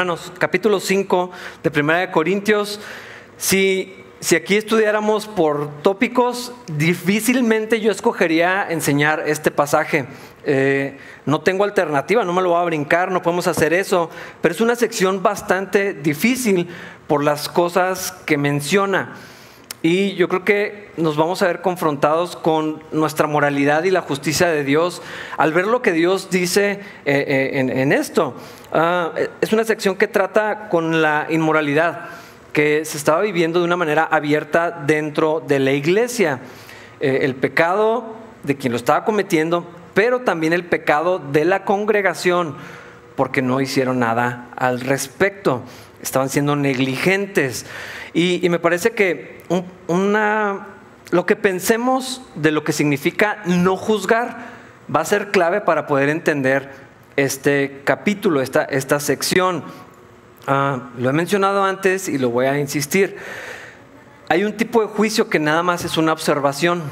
Hermanos, capítulo 5 de Primera de Corintios, si, si aquí estudiáramos por tópicos, difícilmente yo escogería enseñar este pasaje. Eh, no tengo alternativa, no me lo voy a brincar, no podemos hacer eso, pero es una sección bastante difícil por las cosas que menciona. Y yo creo que nos vamos a ver confrontados con nuestra moralidad y la justicia de Dios al ver lo que Dios dice eh, eh, en, esto. Ah, es una sección que trata con la inmoralidad que se estaba viviendo de una manera abierta dentro de la iglesia. Eh, el pecado de quien lo estaba cometiendo, pero también el pecado de la congregación, porque no hicieron nada al respecto, estaban siendo negligentes. Y, me parece que una, lo que pensemos de lo que significa no juzgar va a ser clave para poder entender este capítulo, esta, esta sección. Ah, lo he mencionado antes y lo voy a insistir. Hay un tipo de juicio que nada más es una observación.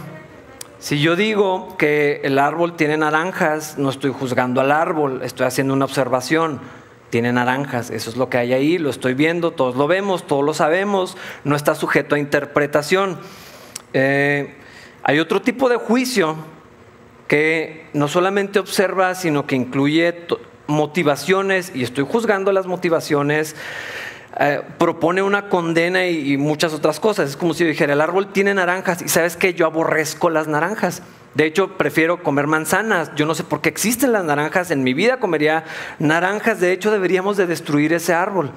Si yo digo que el árbol tiene naranjas, no estoy juzgando al árbol, estoy haciendo una observación tiene naranjas, eso es lo que hay ahí, lo estoy viendo, todos lo vemos, todos lo sabemos, no está sujeto a interpretación. Eh, hay otro tipo de juicio que no solamente observa, sino que incluye motivaciones, y estoy juzgando las motivaciones, eh, propone una condena y, y, muchas otras cosas. Es como si yo dijera, el árbol tiene naranjas, y sabes que yo aborrezco las naranjas. De hecho, prefiero comer manzanas. Yo no sé por qué existen las naranjas. En mi vida comería naranjas. De hecho, deberíamos de destruir ese árbol.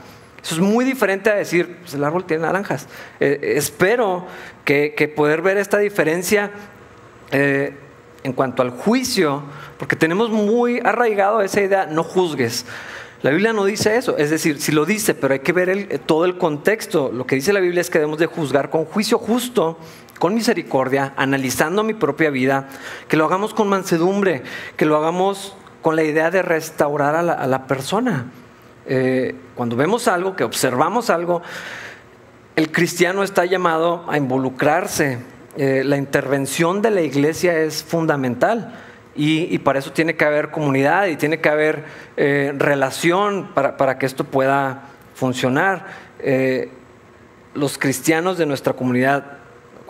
Eso es muy diferente a decir, pues el árbol tiene naranjas. Eh, espero que, poder ver esta diferencia eh, en cuanto al juicio, porque tenemos muy arraigado esa idea, no juzgues. La Biblia no dice eso, es decir, si lo dice, pero hay que ver todo el contexto. Lo que dice la Biblia es que debemos de juzgar con juicio justo con misericordia, analizando mi propia vida, que lo hagamos con mansedumbre, que lo hagamos con la idea de restaurar a la, persona. Eh, cuando vemos algo, que observamos algo, el cristiano está llamado a involucrarse. Eh, la intervención de la iglesia es fundamental. Y, para eso tiene que haber comunidad y tiene que haber eh, relación para, para, que esto pueda funcionar. los cristianos de nuestra comunidad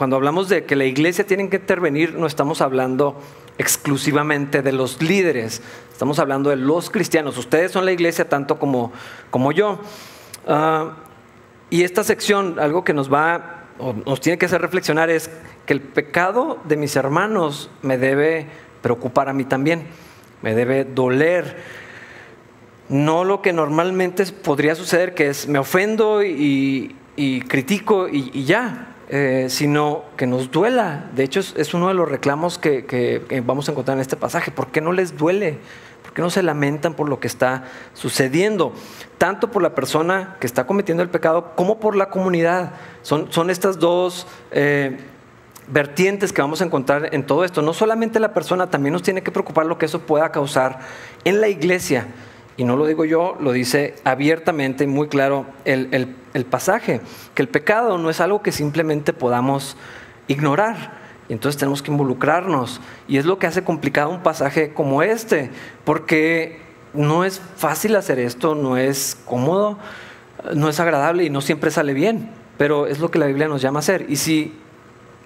cuando hablamos de que la iglesia tiene que intervenir, no estamos hablando exclusivamente de los líderes, estamos hablando de los cristianos. Ustedes son la iglesia tanto como, como yo. Ah, y esta sección, algo que nos va, o nos tiene que hacer reflexionar es que el pecado de mis hermanos me debe preocupar a mí también, me debe doler. No lo que normalmente podría suceder, que es me ofendo y, critico y ya, eh, sino que nos duela. De hecho, es, uno de los reclamos que, vamos a encontrar en este pasaje. ¿Por qué no les duele? ¿Por qué no se lamentan por lo que está sucediendo? Tanto por la persona que está cometiendo el pecado como por la comunidad. Son, son estas dos... Eh, vertientes que vamos a encontrar en todo esto. No solamente la persona, también nos tiene que preocupar lo que eso pueda causar en la iglesia, y no lo digo yo, lo dice abiertamente y muy claro el, pasaje, que el pecado no es algo que simplemente podamos ignorar. Y entonces tenemos que involucrarnos. Y es lo que hace complicado un pasaje como este, porque no es fácil hacer esto, no es cómodo, no es agradable y no siempre sale bien, pero es lo que la Biblia nos llama a hacer. Y si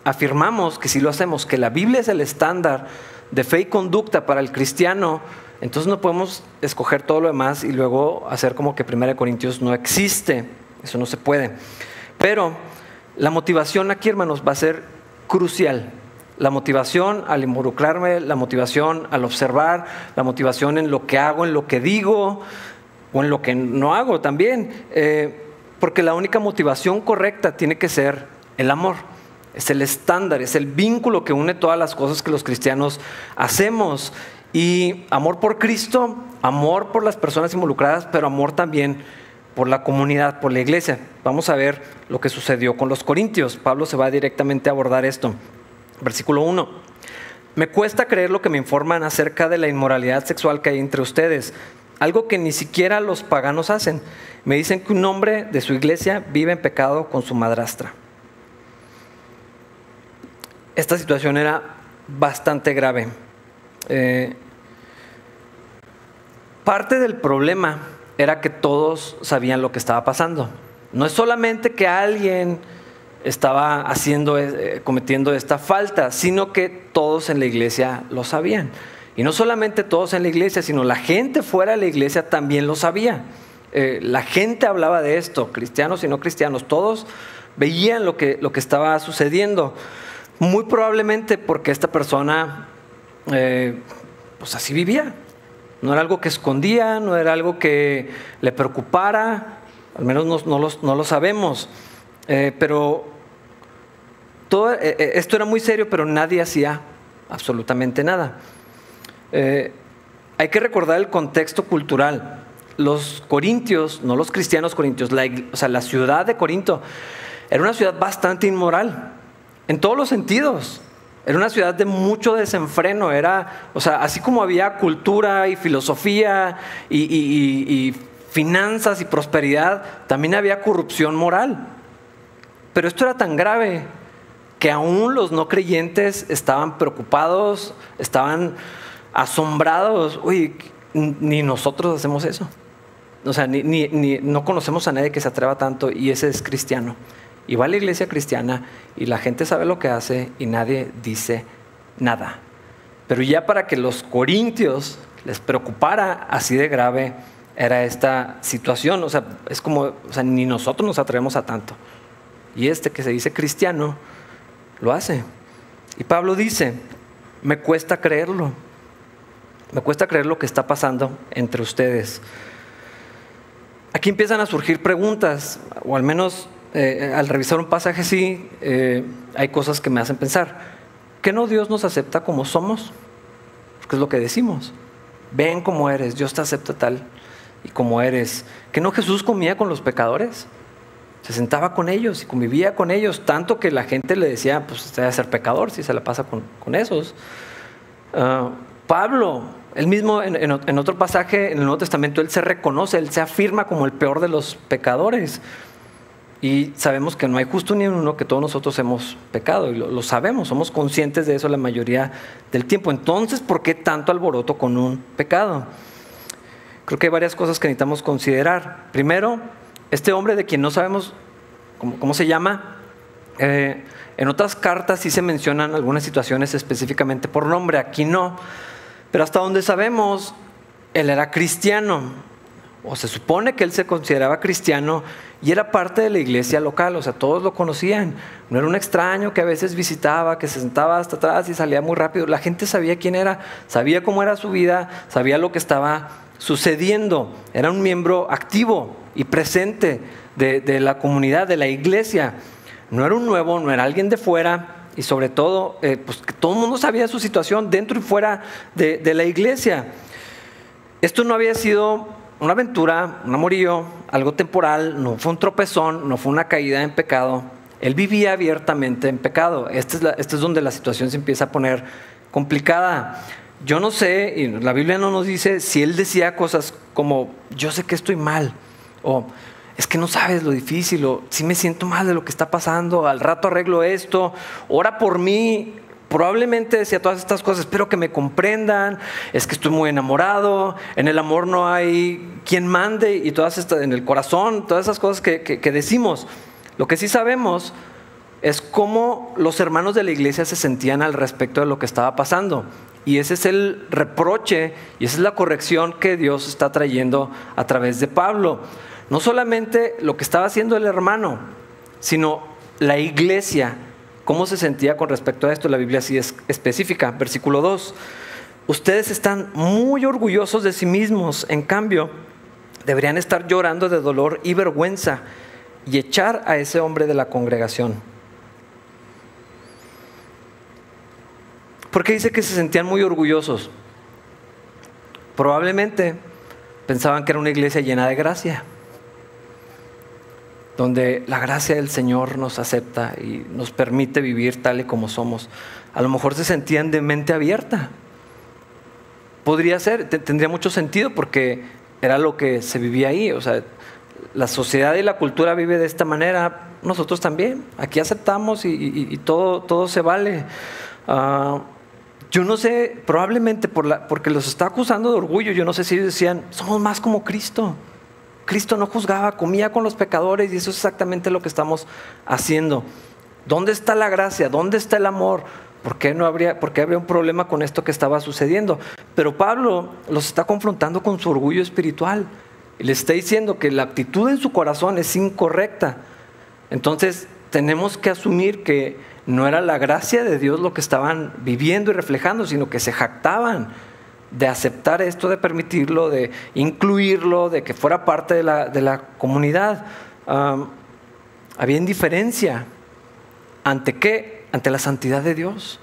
afirmamos que si lo hacemos, que la Biblia es el estándar de fe y conducta para el cristiano, entonces no podemos escoger todo lo demás y luego hacer como que 1 Corintios no existe. Eso no se puede. Pero la motivación aquí, hermanos, va a ser crucial. La motivación al involucrarme, la motivación al observar, la motivación en lo que hago, en lo que digo o en lo que no hago también. Eh, porque la única motivación correcta tiene que ser el amor. Es el estándar, es el vínculo que une todas las cosas que los cristianos hacemos. Y amor por Cristo, amor por las personas involucradas, pero amor también por la comunidad, por la iglesia. Vamos a ver lo que sucedió con los corintios. Pablo se va directamente a abordar esto. Versículo 1. Me cuesta creer lo que me informan acerca de la inmoralidad sexual que hay entre ustedes, algo que ni siquiera los paganos hacen. Me dicen que un hombre de su iglesia vive en pecado con su madrastra. Esta situación era bastante grave. Eh, Parte del problema era que todos sabían lo que estaba pasando. No es solamente que alguien estaba haciendo, eh, cometiendo esta falta, sino que todos en la iglesia lo sabían. Y no solamente todos en la iglesia, sino la gente fuera de la iglesia también lo sabía. Eh, la gente hablaba de esto, cristianos y no cristianos, todos veían lo que, lo que estaba sucediendo. Muy probablemente porque esta persona, eh, pues así vivía. No era algo que escondía, no era algo que le preocupara, al menos no, lo, sabemos. pero todo, eh, eh, esto era muy serio, pero nadie hacía absolutamente nada. Eh, hay que recordar el contexto cultural. Los corintios, no los cristianos corintios, o sea, la ciudad de Corinto era una ciudad bastante inmoral, en todos los sentidos. Era una ciudad de mucho desenfreno, era, o sea, así como había cultura y filosofía y finanzas y prosperidad, también había corrupción moral. Pero esto era tan grave que aún los no creyentes estaban preocupados, estaban asombrados. Uy, ni nosotros hacemos eso. O sea, ni, no conocemos a nadie que se atreva tanto y ese es cristiano. Y va a la iglesia cristiana y la gente sabe lo que hace y nadie dice nada. Pero ya para que los corintios les preocupara así de grave era esta situación. O sea, es como, o sea, ni nosotros nos atrevemos a tanto. Y este que se dice cristiano, lo hace. Y Pablo dice, me cuesta creerlo, me cuesta creer lo que está pasando entre ustedes. Aquí empiezan a surgir preguntas, o al menos eh, al revisar un pasaje así, eh, hay cosas que me hacen pensar, ¿qué no Dios nos acepta como somos? Porque es lo que decimos. Ven como eres, Dios te acepta tal y como eres. ¿Que no Jesús comía con los pecadores? se sentaba con ellos y convivía con ellos, tanto que la gente le decía, pues usted debe ser pecador si se la pasa con, esos. Ah, Pablo, él mismo en, otro pasaje en el Nuevo Testamento, él se reconoce, él se afirma como el peor de los pecadores. Y sabemos que no hay justo ni uno, que todos nosotros hemos pecado, y lo, lo, sabemos, somos conscientes de eso la mayoría del tiempo. Entonces, ¿por qué tanto alboroto con un pecado? Creo que hay varias cosas que necesitamos considerar. Primero, este hombre de quien no sabemos cómo, se llama, eh, en otras cartas sí se mencionan algunas situaciones específicamente por nombre, aquí no. Pero hasta donde sabemos, él era cristiano, o se supone que él se consideraba cristiano y era parte de la iglesia local, o sea, todos lo conocían. No era un extraño que a veces visitaba, que se sentaba hasta atrás y salía muy rápido. La gente sabía quién era, sabía cómo era su vida, sabía lo que estaba sucediendo. Era un miembro activo y presente de, la comunidad, de la iglesia. No era un nuevo, no era alguien de fuera y sobre todo, eh, pues que todo el mundo sabía su situación dentro y fuera de, de la iglesia. Esto no había sido una aventura, un amorío, algo temporal, no fue un tropezón, no fue una caída en pecado. Él vivía abiertamente en pecado. Este es donde la situación se empieza a poner complicada. Yo no sé, y la Biblia no nos dice si él decía cosas como, yo sé que estoy mal, o es que no sabes lo difícil, o si me siento mal de lo que está pasando, al rato arreglo esto, ora por mí. Probablemente decía todas estas cosas, espero que me comprendan, es que estoy muy enamorado, en el amor no hay quien mande y todas estas, en el corazón, todas esas cosas que, que decimos. Lo que sí sabemos es cómo los hermanos de la iglesia se sentían al respecto de lo que estaba pasando. Y ese es el reproche y esa es la corrección que Dios está trayendo a través de Pablo. No solamente lo que estaba haciendo el hermano, sino la iglesia. ¿Cómo se sentía con respecto a esto? La Biblia sí es específica. Versículo 2. Ustedes están muy orgullosos de sí mismos. En cambio, deberían estar llorando de dolor y vergüenza y echar a ese hombre de la congregación. ¿Por qué dice que se sentían muy orgullosos? Probablemente pensaban que era una iglesia llena de gracia, donde la gracia del Señor nos acepta y nos permite vivir tal y como somos. A lo mejor se sentían de mente abierta. Podría ser, tendría mucho sentido porque era lo que se vivía ahí. O sea, la sociedad y la cultura vive de esta manera, nosotros también. Aquí aceptamos y, todo, todo se vale. Ah, yo no sé, probablemente por la, porque los está acusando de orgullo, yo no sé si decían, somos más como Cristo. Cristo no juzgaba, comía con los pecadores y eso es exactamente lo que estamos haciendo. ¿Dónde está la gracia? ¿Dónde está el amor? ¿Por qué, no habría, ¿Por qué habría un problema con esto que estaba sucediendo? Pero Pablo los está confrontando con su orgullo espiritual le está diciendo que la actitud en su corazón es incorrecta. Entonces tenemos que asumir que no era la gracia de Dios lo que estaban viviendo y reflejando, sino que se jactaban de aceptar esto, de permitirlo, de incluirlo, de que fuera parte de la, comunidad. había indiferencia. ¿Ante qué? Ante la santidad de Dios.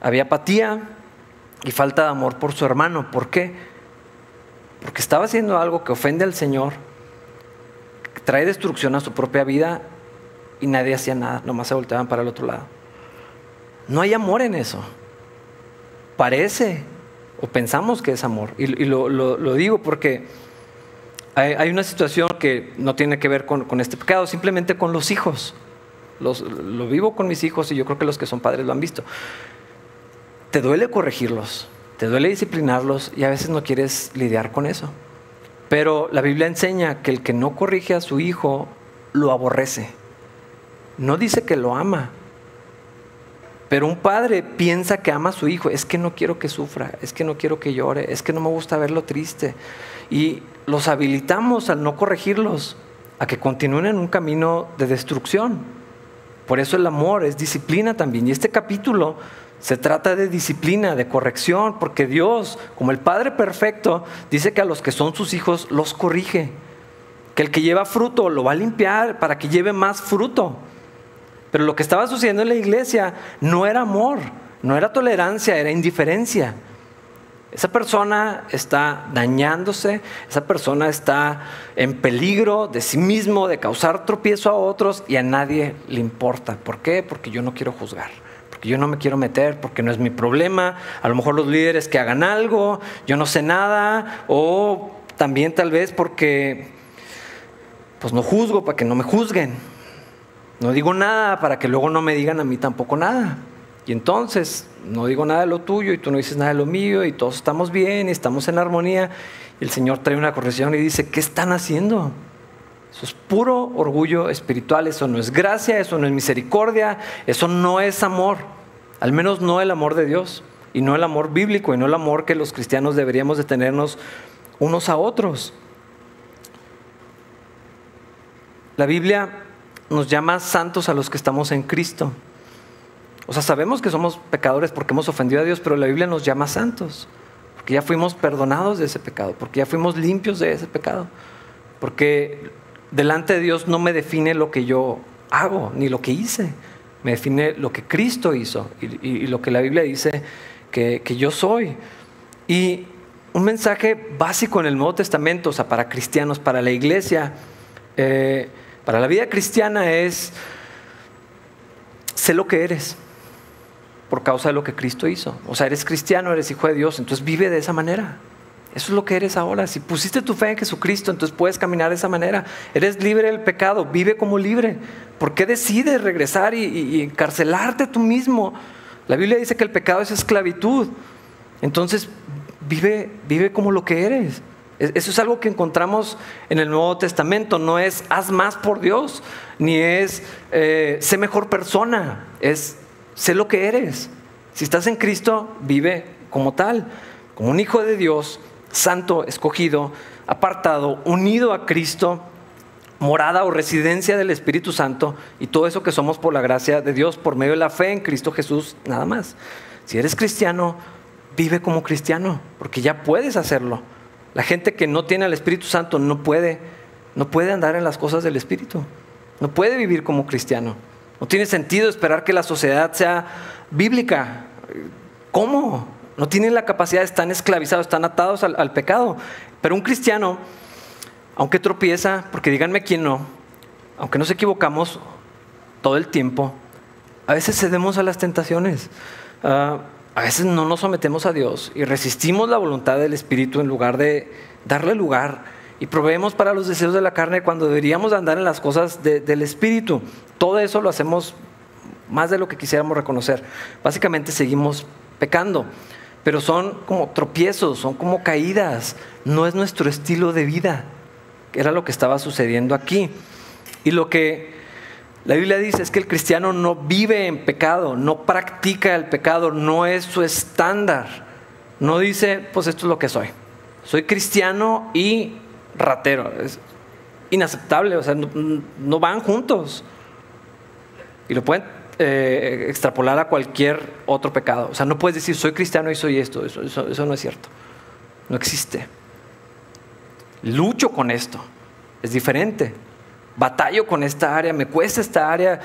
Había apatía y falta de amor por su hermano. ¿Por qué? Porque estaba haciendo algo que ofende al Señor, que trae destrucción a su propia vida y nadie hacía nada, nomás se volteaban para el otro lado. No hay amor en eso parece o pensamos que es amor. Y, lo, digo porque hay, una situación que no tiene que ver con, este pecado, simplemente con los hijos. lo vivo con mis hijos y yo creo que los que son padres lo han visto. Te duele corregirlos, te duele disciplinarlos y a veces no quieres lidiar con eso. Pero la Biblia enseña que el que no corrige a su hijo lo aborrece. No dice que lo ama, pero un padre piensa que ama a su hijo, es que no quiero que sufra, es que no quiero que llore, es que no me gusta verlo triste. Y los habilitamos al no corregirlos, a que continúen en un camino de destrucción. Por eso el amor es disciplina también. Y este capítulo se trata de disciplina, de corrección, porque Dios, como el Padre perfecto, dice que a los que son sus hijos los corrige. Que el que lleva fruto lo va a limpiar para que lleve más fruto. Pero lo que estaba sucediendo en la iglesia no era amor, no era tolerancia, era indiferencia. Esa persona está dañándose, esa persona está en peligro de sí mismo, de causar tropiezo a otros y a nadie le importa. ¿Por qué? Porque yo no quiero juzgar, porque yo no me quiero meter, porque no es mi problema. A lo mejor los líderes que hagan algo, yo no sé nada, o también tal vez porque pues no juzgo para que no me juzguen. No digo nada para que luego no me digan a mí tampoco nada. Y entonces no digo nada de lo tuyo y tú no dices nada de lo mío y todos estamos bien y estamos en armonía. Y el Señor trae una corrección y dice, ¿qué están haciendo? Eso es puro orgullo espiritual, eso no es gracia, eso no es misericordia, eso no es amor, al menos no el amor de Dios y no el amor bíblico y no el amor que los cristianos deberíamos de tenernos unos a otros. La Biblia nos llama santos a los que estamos en Cristo. O sea, sabemos que somos pecadores porque hemos ofendido a Dios, pero la Biblia nos llama santos, porque ya fuimos perdonados de ese pecado, porque ya fuimos limpios de ese pecado, porque delante de Dios no me define lo que yo hago, ni lo que hice, me define lo que Cristo hizo y, lo que la Biblia dice que, yo soy. Y un mensaje básico en el Nuevo Testamento, o sea, para cristianos, para la iglesia, eh, para la vida cristiana es, sé lo que eres por causa de lo que Cristo hizo. O sea, eres cristiano, eres hijo de Dios, entonces vive de esa manera. Eso es lo que eres ahora. Si pusiste tu fe en Jesucristo, entonces puedes caminar de esa manera. Eres libre del pecado, vive como libre. ¿Por qué decides regresar y, encarcelarte tú mismo? La Biblia dice que el pecado es esclavitud. Entonces, vive, vive como lo que eres. Eso es algo que encontramos en el Nuevo Testamento. No es haz más por Dios, ni es eh, sé mejor persona. Es sé lo que eres. Si estás en Cristo, vive como tal, como un hijo de Dios, santo, escogido, apartado, unido a Cristo, morada o residencia del Espíritu Santo y todo eso que somos por la gracia de Dios, por medio de la fe en Cristo Jesús, nada más. Si eres cristiano, vive como cristiano, porque ya puedes hacerlo. La gente que no tiene al Espíritu Santo no puede, no puede andar en las cosas del Espíritu. No puede vivir como cristiano. No tiene sentido esperar que la sociedad sea bíblica. ¿Cómo? No tienen la capacidad, están esclavizados, están atados al, pecado. Pero un cristiano, aunque tropieza, porque díganme quién no, aunque nos equivocamos todo el tiempo, a veces cedemos a las tentaciones. Ah, a veces no nos sometemos a Dios y resistimos la voluntad del Espíritu en lugar de darle lugar y proveemos para los deseos de la carne cuando deberíamos andar en las cosas del Espíritu. Todo eso lo hacemos más de lo que quisiéramos reconocer. Básicamente seguimos pecando. pero son como tropiezos, son como caídas, no es nuestro estilo de vida. Era lo que estaba sucediendo aquí. Y lo que la Biblia dice es que el cristiano no vive en pecado, no practica el pecado, no es su estándar. No dice, pues esto es lo que soy. Soy cristiano y ratero. Es inaceptable, o sea, no, van juntos. Y lo pueden eh, extrapolar a cualquier otro pecado. O sea, no puedes decir, soy cristiano y soy esto. Eso, eso no es cierto. No existe. Lucho con esto. Es diferente. Batallo con esta área, me cuesta esta área.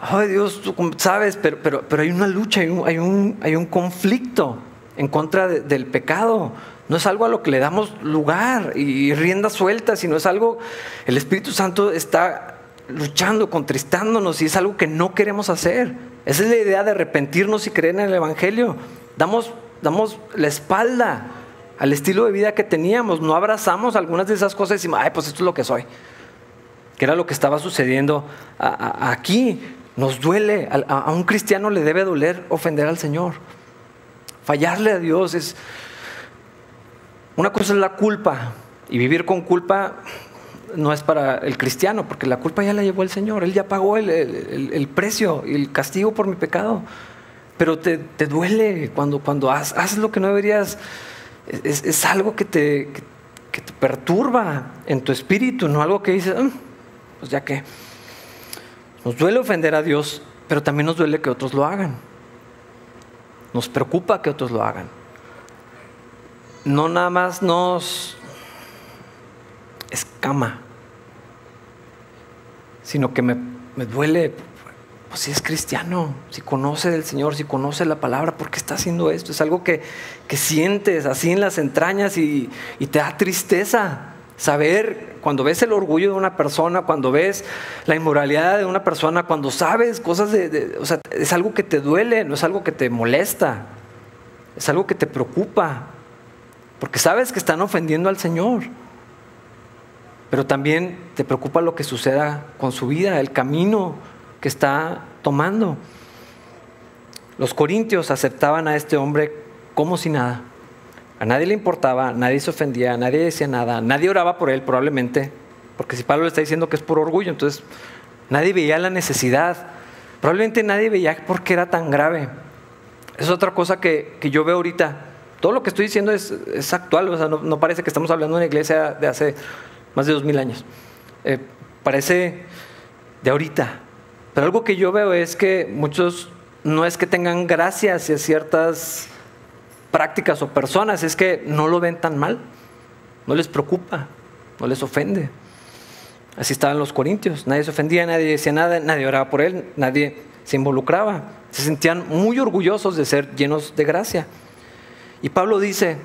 Ay Dios, tú sabes, pero, pero, pero hay una lucha, hay un, hay un, hay un conflicto en contra del pecado. No es algo a lo que le damos lugar y rienda suelta, sino es algo, el Espíritu Santo está luchando, contristándonos y es algo que no queremos hacer. Esa es la idea de arrepentirnos y creer en el Evangelio. Damos, damos la espalda al estilo de vida que teníamos, no abrazamos algunas de esas cosas y decimos, ay, pues esto es lo que soy. Que era lo que estaba sucediendo aquí. Nos duele, a un cristiano le debe doler ofender al Señor. Fallarle a Dios es... Una cosa es la culpa y vivir con culpa no es para el cristiano, porque la culpa ya la llevó el Señor, Él ya pagó el, precio y el castigo por mi pecado. Pero te, duele cuando, cuando haces, lo que no deberías, es, algo que te, te, perturba en tu espíritu, no algo que dices, mm, pues ya que nos duele ofender a Dios, pero también nos duele que otros lo hagan. Nos preocupa que otros lo hagan. No nada más nos escama, sino que me, duele, pues si es cristiano, si conoce del Señor, si conoce la palabra, ¿por qué está haciendo esto? Es algo que, sientes así en las entrañas y, y te da tristeza saber cuando ves el orgullo de una persona, cuando ves la inmoralidad de una persona, cuando sabes cosas de, o sea, es algo que te duele, no es algo que te molesta, es algo que te preocupa, porque sabes que están ofendiendo al Señor, pero también te preocupa lo que suceda con su vida, el camino que está tomando. Los corintios aceptaban a este hombre como si nada. A nadie le importaba, nadie se ofendía, nadie decía nada, nadie oraba por él probablemente, porque si Pablo le está diciendo que es por orgullo, entonces nadie veía la necesidad, probablemente nadie veía por qué era tan grave. Es otra cosa que, yo veo ahorita. Todo lo que estoy diciendo es, actual, o sea, no, parece que estamos hablando de una iglesia de hace más de dos mil años. Eh, parece de ahorita. Pero algo que yo veo es que muchos no es que tengan gracia hacia ciertas prácticas o personas es que no lo ven tan mal, no les preocupa, no les ofende. Así estaban los corintios, nadie se ofendía, nadie decía nada, nadie oraba por él, nadie se involucraba, se sentían muy orgullosos de ser llenos de gracia. Y Pablo dice,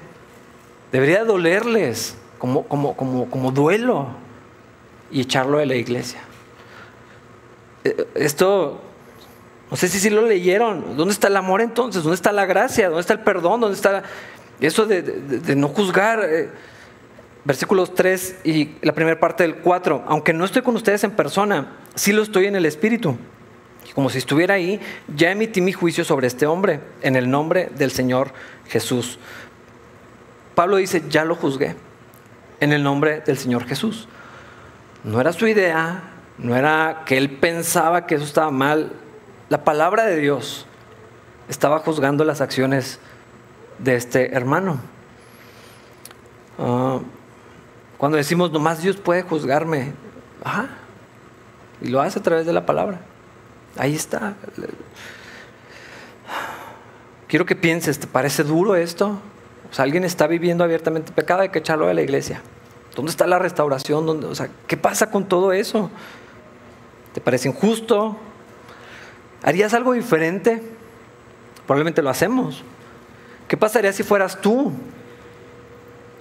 debería dolerles como, como, como, como duelo y echarlo de la iglesia. Eh, esto no sé si sí lo leyeron. ¿Dónde está el amor entonces? ¿Dónde está la gracia? ¿Dónde está el perdón? ¿Dónde está eso de, no juzgar? Eh, versículos 3 y la primera parte del 4. Aunque no estoy con ustedes en persona, sí lo estoy en el Espíritu. Como si estuviera ahí, ya emití mi juicio sobre este hombre en el nombre del Señor Jesús. Pablo dice, ya lo juzgué en el nombre del Señor Jesús. No era su idea, no era que él pensaba que eso estaba mal, la palabra de Dios estaba juzgando las acciones de este hermano. Ah, cuando decimos, nomás Dios puede juzgarme, ajá, y lo hace a través de la palabra. Ahí está. Quiero que pienses, ¿te parece duro esto? O sea, alguien está viviendo abiertamente pecado, hay que echarlo a la iglesia. ¿Dónde está la restauración? ¿Dónde, o sea, ¿qué pasa con todo eso? ¿Te parece injusto? ¿Harías algo diferente? Probablemente lo hacemos. ¿Qué pasaría si fueras tú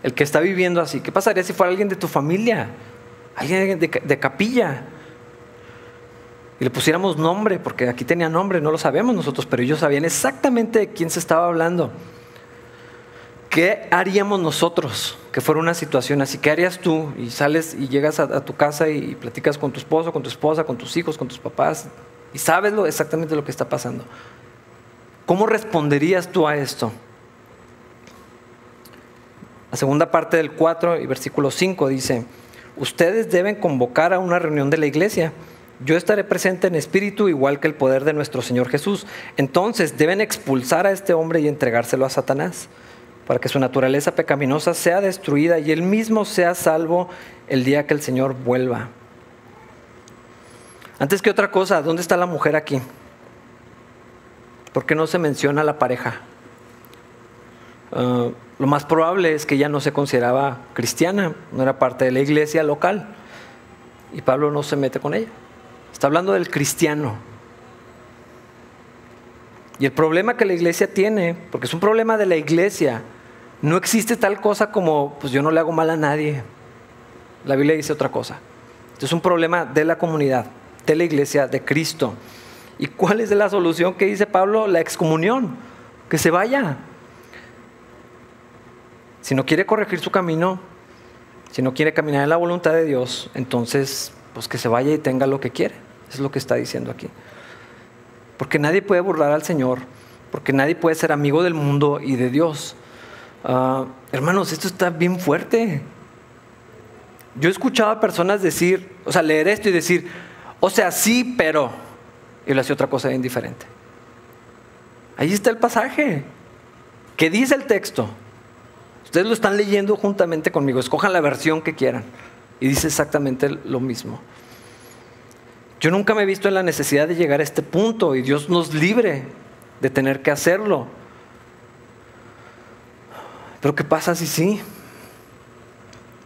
el que está viviendo así? ¿Qué pasaría si fuera alguien de tu familia? Alguien de, capilla. Y le pusiéramos nombre, porque aquí tenía nombre, no lo sabemos nosotros, pero ellos sabían exactamente de quién se estaba hablando. ¿Qué haríamos nosotros que fuera una situación así? ¿Qué harías tú? Y sales y llegas a, a tu casa y platicas con tu esposo, con tu esposa, con tus hijos, con tus papás, y sabes lo, exactamente lo que está pasando. ¿Cómo responderías tú a esto? La segunda parte del 4 y versículo 5 dice, ustedes deben convocar a una reunión de la iglesia. Yo estaré presente en espíritu igual que el poder de nuestro Señor Jesús. Entonces deben expulsar a este hombre y entregárselo a Satanás, para que su naturaleza pecaminosa sea destruida y él mismo sea salvo el día que el Señor vuelva. Antes que otra cosa, ¿dónde está la mujer aquí? ¿Por qué no se menciona la pareja? Ah, lo más probable es que ella no se consideraba cristiana, no era parte de la iglesia local. Y Pablo no se mete con ella. Está hablando del cristiano. Y el problema que la iglesia tiene, porque es un problema de la iglesia, no existe tal cosa como, pues yo no le hago mal a nadie. La Biblia dice otra cosa. Es un problema de la comunidad, de la iglesia, de Cristo. ¿Y cuál es la solución que dice Pablo? La excomunión, que se vaya. Si no quiere corregir su camino, si no quiere caminar en la voluntad de Dios, entonces pues que se vaya y tenga lo que quiere. Es lo que está diciendo aquí. Porque nadie puede burlar al Señor, porque nadie puede ser amigo del mundo y de Dios. Ah, hermanos, esto está bien fuerte. Yo he escuchado a personas decir, o sea, leer esto y decir, o sea, sí, pero, y le hace otra cosa bien diferente. Ahí está el pasaje. ¿Qué dice el texto? Ustedes lo están leyendo juntamente conmigo, escojan la versión que quieran. Y dice exactamente lo mismo. Yo nunca me he visto en la necesidad de llegar a este punto y Dios nos libre de tener que hacerlo. Pero ¿qué pasa si sí?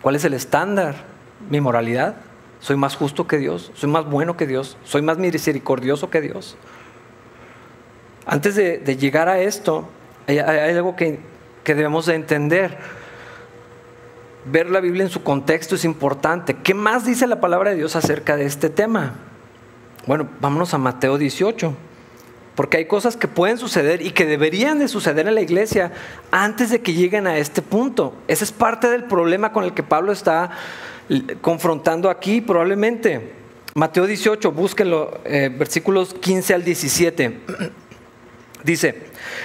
¿Cuál es el estándar? ¿Mi moralidad? ¿Soy más justo que Dios? ¿Soy más bueno que Dios? ¿Soy más misericordioso que Dios? Antes de, llegar a esto, hay algo que que debemos de entender. Ver la Biblia en su contexto es importante. ¿Qué más dice la palabra de Dios acerca de este tema? Bueno, vámonos a Mateo 18. Porque hay cosas que pueden suceder y que deberían de suceder en la iglesia antes de que lleguen a este punto. Ese es parte del problema con el que Pablo está confrontando aquí probablemente. Mateo 18, búsquenlo, eh, versículos 15 al 17. Dice,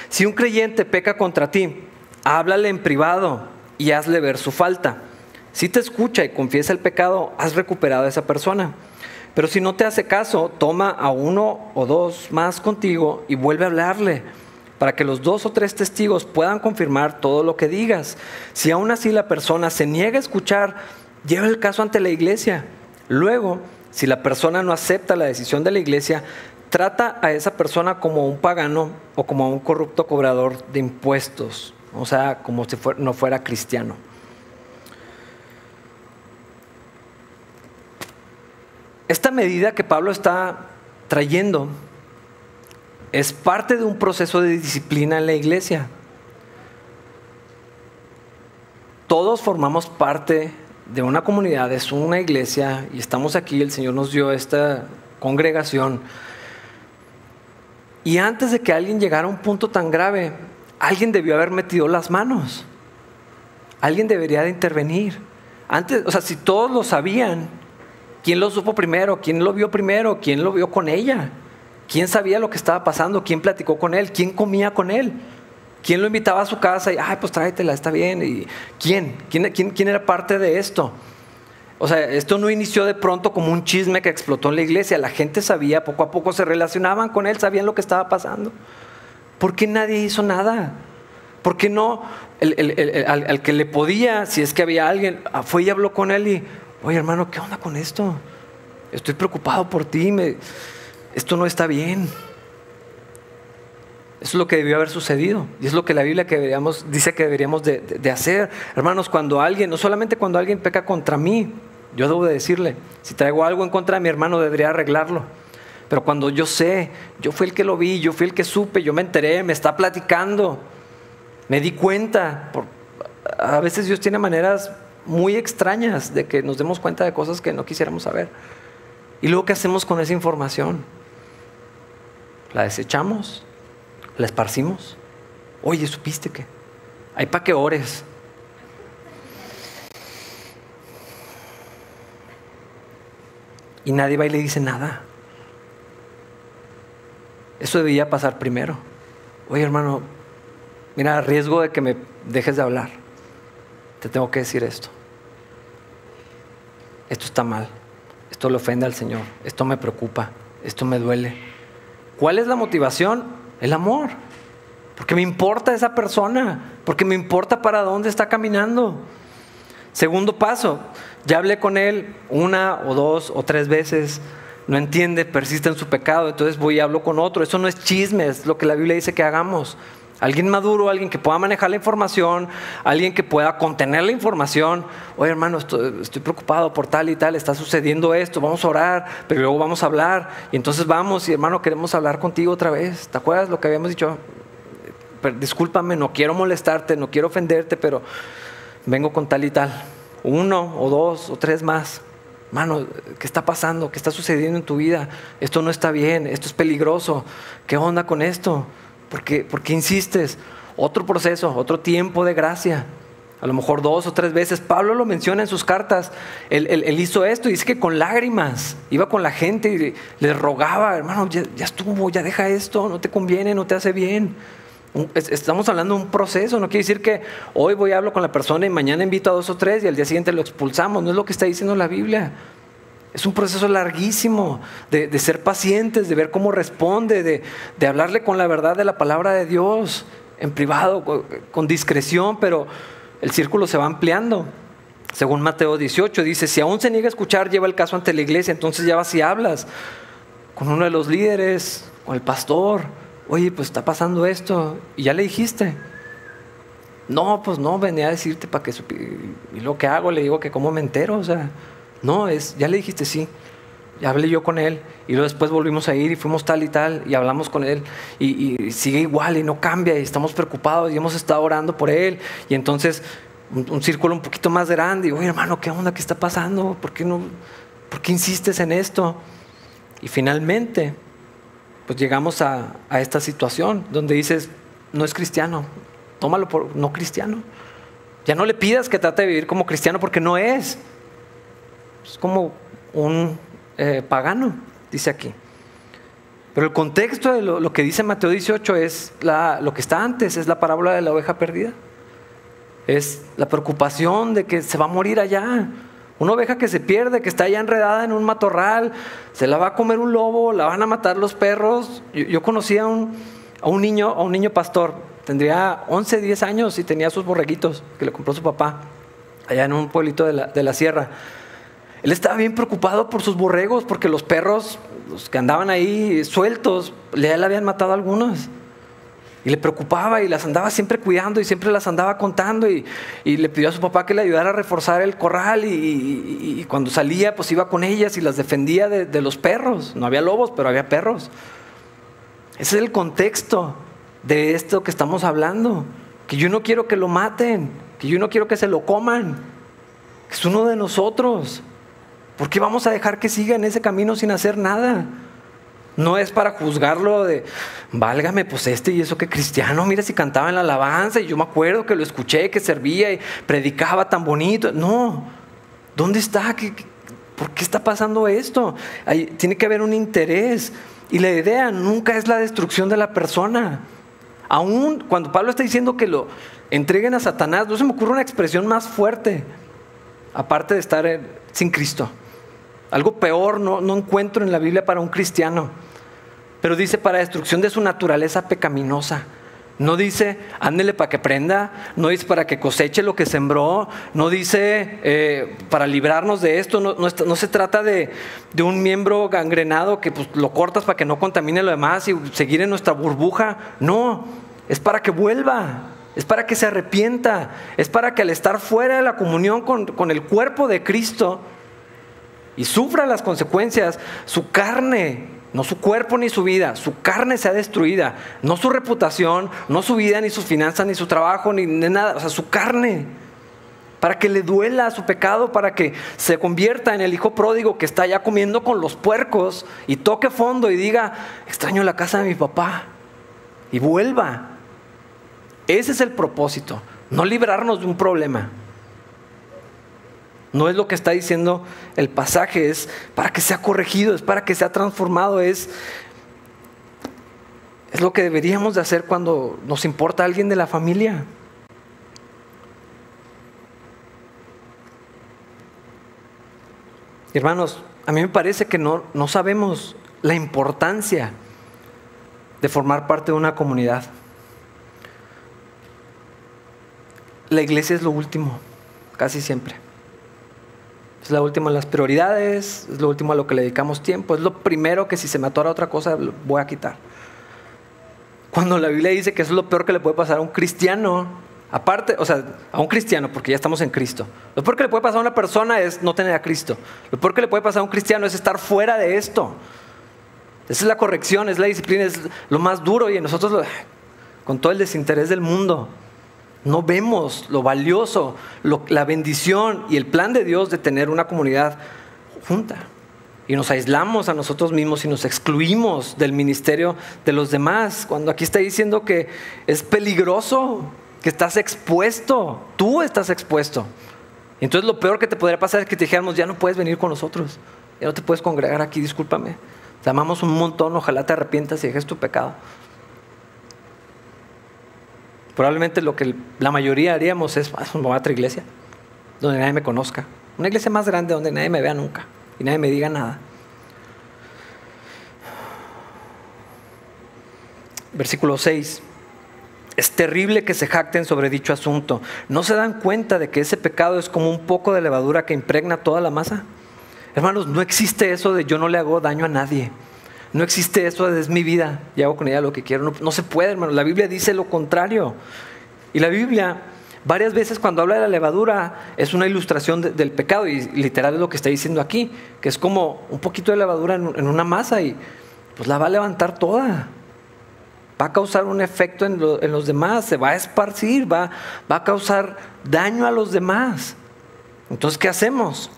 si un creyente peca contra ti, háblale en privado y hazle ver su falta. Si te escucha y confiesa el pecado, has recuperado a esa persona. Pero si no te hace caso, toma a uno o dos más contigo y vuelve a hablarle, para que los dos o tres testigos puedan confirmar todo lo que digas. Si aún así la persona se niega a escuchar, lleva el caso ante la iglesia. Luego, si la persona no acepta la decisión de la iglesia, trata a esa persona como un pagano o como un corrupto cobrador de impuestos o sea, como si no fuera cristiano. Esta medida que Pablo está trayendo es parte de un proceso de disciplina en la iglesia. Todos formamos parte de una comunidad, es una iglesia y estamos aquí, el Señor nos dio esta congregación. Y antes de que alguien llegara a un punto tan grave, alguien debió haber metido las manos. Alguien debería de intervenir. Antes, o sea, si todos lo sabían, ¿quién lo supo primero? ¿Quién lo vio primero? ¿Quién lo vio con ella? ¿Quién sabía lo que estaba pasando? ¿Quién platicó con él? ¿Quién comía con él? ¿Quién lo invitaba a su casa y, ay, pues tráetela, está bien? ¿Y quién? ¿Quién, quién, quién era parte de esto? O sea, esto no inició de pronto como un chisme que explotó en la iglesia. La gente sabía, poco a poco se relacionaban con él, sabían lo que estaba pasando. ¿Por qué nadie hizo nada? ¿Por qué no al, que le podía, si es que había alguien, ah, fue y habló con él y, oye hermano, ¿qué onda con esto? Estoy preocupado por ti, esto no está bien. Eso es lo que debió haber sucedido y es lo que la Biblia que deberíamos, dice que deberíamos de, hacer. Hermanos, cuando alguien, no solamente cuando alguien peca contra mí, yo debo de decirle, si traigo algo en contra de mi hermano, debería arreglarlo. Pero cuando yo sé, yo fui el que lo vi, yo fui el que supe, yo me enteré, me está platicando, me di cuenta. a veces Dios tiene maneras muy extrañas de que nos demos cuenta de cosas que no quisiéramos saber. ¿Y luego qué hacemos con esa información? ¿La desechamos? ¿La esparcimos? Oye, ¿supiste que? Hay para que ores. Y nadie va y le dice nada. Eso debía pasar primero. Oye, hermano, mira, riesgo de que me dejes de hablar. te tengo que decir esto. Esto está mal, esto le ofende al Señor, esto me preocupa, esto me duele. ¿Cuál es la motivación? El amor. Porque me importa esa persona, porque me importa para dónde está caminando. Segundo paso, ya hablé con él una o dos o tres veces, no entiende, persiste en su pecado, entonces voy y hablo con otro. Eso no es chisme, es lo que la Biblia dice que hagamos. Alguien maduro, alguien que pueda manejar la información, alguien que pueda contener la información. Oye, hermano, estoy, preocupado por tal y tal, está sucediendo esto, vamos a orar, pero luego vamos a hablar. Y entonces vamos y hermano, queremos hablar contigo otra vez. ¿Te acuerdas lo que habíamos dicho? Discúlpame, no quiero molestarte, no quiero ofenderte, pero vengo con tal y tal. Uno o dos o tres más. Mano, ¿qué está pasando? ¿Qué está sucediendo en tu vida? Esto no está bien, esto es peligroso. ¿Qué onda con esto? ¿Por qué, ¿Por qué insistes? Otro proceso, otro tiempo de gracia. A lo mejor dos o tres veces. Pablo lo menciona en sus cartas. Él, hizo esto y dice que con lágrimas iba con la gente y le, rogaba, hermano, ya, ya, estuvo, ya deja esto, no te conviene, no te hace bien. Estamos hablando de un proceso, no quiere decir que hoy voy a hablar con la persona y mañana invito a dos o tres y al día siguiente lo expulsamos, no es lo que está diciendo la Biblia. Es un proceso larguísimo de, ser pacientes, de ver cómo responde, de, hablarle con la verdad de la palabra de Dios en privado, con, discreción, pero el círculo se va ampliando. Según Mateo 18 dice, si aún se niega a escuchar, lleva el caso ante la iglesia, entonces ya vas y hablas con uno de los líderes, con el pastor, oye, pues está pasando esto, y ya le dijiste. No, pues no, venía a decirte para que Y lo que hago, le digo que cómo me entero, o sea, no, es, ya le dijiste sí. Ya hablé yo con él y luego después volvimos a ir y fuimos tal y tal y hablamos con él y, sigue igual y no cambia y estamos preocupados y hemos estado orando por él y entonces un, círculo un poquito más grande y oye hermano, ¿qué onda? ¿Qué está pasando? ¿Por qué, no, ¿Por qué insistes en esto? Y finalmente pues llegamos a, esta situación donde dices, no es cristiano, tómalo por no cristiano. Ya no le pidas que trate de vivir como cristiano porque no es. Es como un eh, pagano, dice aquí. Pero el contexto de lo, que dice Mateo 18 es lo que está antes, es la parábola de la oveja perdida. Es la preocupación de que se va a morir allá. Una oveja que se pierde, que está allá enredada en un matorral, se la va a comer un lobo, la van a matar los perros. Yo, conocí a un, niño, a un niño pastor, tendría 11, 10 años y tenía sus borreguitos que le compró su papá, allá en un pueblito de la sierra. Él estaba bien preocupado por sus borregos, porque los perros, los que andaban ahí sueltos, le habían matado algunos. Y le preocupaba y las andaba siempre cuidando y siempre las andaba contando y, le pidió a su papá que le ayudara a reforzar el corral y, cuando salía pues iba con ellas y las defendía de, los perros. No había lobos, pero había perros. Ese es el contexto de esto que estamos hablando. Que yo no quiero que lo maten, que yo no quiero que se lo coman, es uno de nosotros. ¿Por qué vamos a dejar que siga en ese camino sin hacer nada? No es para juzgarlo de, válgame, pues este y eso que cristiano, mira si cantaba en la alabanza y yo me acuerdo que lo escuché, que servía y predicaba tan bonito. No, ¿dónde está? por qué está pasando esto? tiene que haber un interés. Y la idea nunca es la destrucción de la persona. Aún cuando Pablo está diciendo que lo entreguen a Satanás, no se me ocurre una expresión más fuerte, aparte de estar sin Cristo. Algo peor no, no encuentro en la Biblia para un cristiano. Pero dice para destrucción de su naturaleza pecaminosa. No dice, ándele para que prenda, no dice para que coseche lo que sembró, no dice eh, para librarnos de esto, no, se trata de, de, un miembro gangrenado que pues, lo cortas para que no contamine lo demás y seguir en nuestra burbuja. No, es para que vuelva, es para que se arrepienta, es para que al estar fuera de la comunión con, con el cuerpo de Cristo, y sufra las consecuencias, su carne, no su cuerpo ni su vida, su carne sea destruida, no su reputación, no su vida, ni sus finanzas, ni su trabajo, ni, nada, o sea, su carne, para que le duela su pecado, para que se convierta en el hijo pródigo que está ya comiendo con los puercos y toque fondo y diga, extraño la casa de mi papá, y vuelva. Ese es el propósito, no librarnos de un problema. No es lo que está diciendo el pasaje, es para que sea corregido, es para que sea transformado, es, es lo que deberíamos de hacer cuando nos importa alguien de la familia. Hermanos, a mí me parece que no, no sabemos la importancia de formar parte de una comunidad. La iglesia es lo último, casi siempre. Es la última de las prioridades, es lo último a lo que le dedicamos tiempo, es lo primero que si se me atora otra cosa voy a quitar. Cuando la Biblia dice que eso es lo peor que le puede pasar a un cristiano, aparte, o sea, a un cristiano, porque ya estamos en Cristo. Lo peor que le puede pasar a una persona es no tener a Cristo. Lo peor que le puede pasar a un cristiano es estar fuera de esto. Esa es la corrección, es la disciplina, es lo más duro y nosotros con todo el desinterés del mundo no vemos lo valioso, la bendición y el plan de Dios de tener una comunidad junta. Y nos aislamos a nosotros mismos y nos excluimos del ministerio de los demás. Cuando aquí está diciendo que es peligroso, que estás expuesto, tú estás expuesto. Entonces lo peor que te podría pasar es que te dijéramos, ya no puedes venir con nosotros, ya no te puedes congregar aquí, discúlpame. Te amamos un montón, ojalá te arrepientas y dejes tu pecado. Probablemente lo que la mayoría haríamos es, ah, a otra iglesia, donde nadie me conozca. Una iglesia más grande donde nadie me vea nunca y nadie me diga nada. Versículo 6. Es terrible que se jacten sobre dicho asunto. ¿No se dan cuenta de que ese pecado es como un poco de levadura que impregna toda la masa? Hermanos, no existe eso de yo no le hago daño a nadie. No existe eso es mi vida y hago con ella lo que quiero. No, se puede, hermano. La Biblia dice lo contrario. Y la Biblia, varias veces cuando habla de la levadura, es una ilustración del pecado. Y literal es lo que está diciendo aquí, que es como un poquito de levadura en, una masa y pues la va a levantar toda. Va a causar un efecto en, los demás, se va a esparcir, va, va a causar daño a los demás. Entonces, ¿qué hacemos?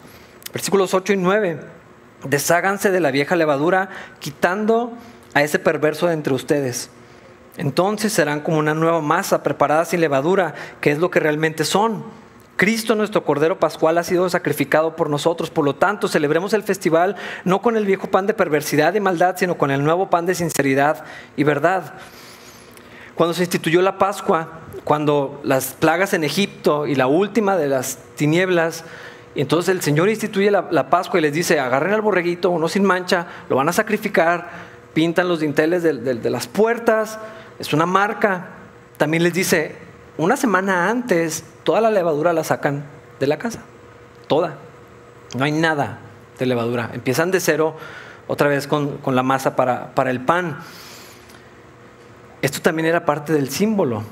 Versículos 8 y 9. Desháganse de la vieja levadura, quitando a ese perverso de entre ustedes. Entonces serán como una nueva masa preparada sin levadura, que es lo que realmente son. Cristo, nuestro Cordero Pascual, ha sido sacrificado por nosotros. Por lo tanto, celebremos el festival no con el viejo pan de perversidad y maldad, sino con el nuevo pan de sinceridad y verdad. Cuando se instituyó la Pascua, cuando las plagas en Egipto y la última de las tinieblas entonces el Señor instituye la, Pascua y les dice, agarren al borreguito, uno sin mancha, lo van a sacrificar, pintan los dinteles de, las puertas, es una marca. También les dice, una semana antes, toda la levadura la sacan de la casa, toda. No hay nada de levadura. Empiezan de cero otra vez con, la masa para, para, el pan. Esto también era parte del símbolo